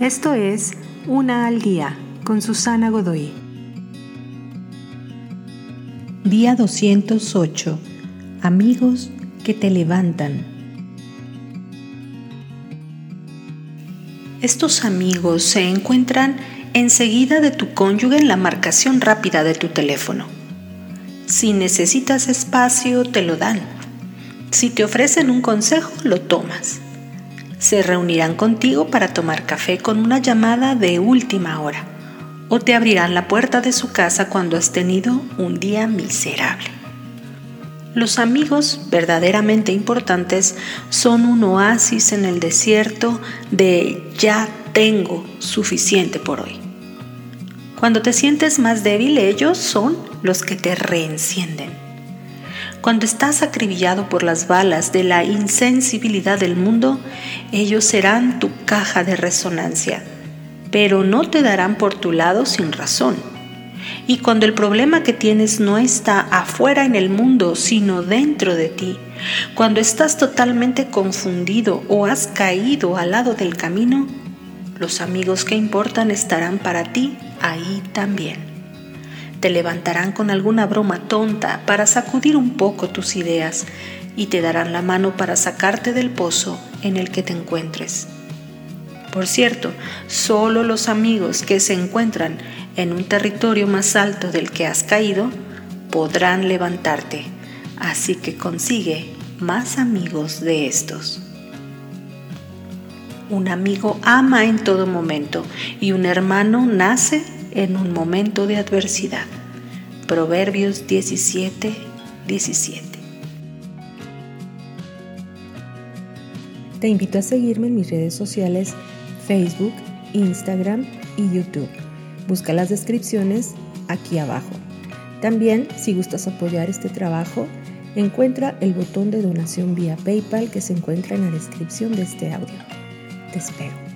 Esto es Una al Día con Susana Godoy. Día 208. Amigos que te levantan. Estos amigos se encuentran enseguida de tu cónyuge en la marcación rápida de tu teléfono. Si necesitas espacio, te lo dan. Si te ofrecen un consejo, lo tomas se reunirán contigo para tomar café con una llamada de última hora o te abrirán la puerta de su casa cuando has tenido un día miserable. Los amigos verdaderamente importantes son un oasis en el desierto de ya tengo suficiente por hoy. Cuando te sientes más débil, ellos son los que te reencienden cuando estás acribillado por las balas de la insensibilidad del mundo, ellos serán tu caja de resonancia, pero no te darán por tu lado sin razón. Y cuando el problema que tienes no está afuera en el mundo, sino dentro de ti, cuando estás totalmente confundido o has caído al lado del camino, los amigos que importan estarán para ti ahí también. Te levantarán con alguna broma tonta para sacudir un poco tus ideas y te darán la mano para sacarte del pozo en el que te encuentres. Por cierto, solo los amigos que se encuentran en un territorio más alto del que has caído podrán levantarte, así que consigue más amigos de estos. Un amigo ama en todo momento y un hermano nace en un momento de adversidad. Proverbios 17, 17. Te invito a seguirme en mis redes sociales Facebook, Instagram y YouTube. Busca las descripciones aquí abajo. También, si gustas apoyar este trabajo, encuentra el botón de donación vía PayPal que se encuentra en la descripción de este audio. Te espero.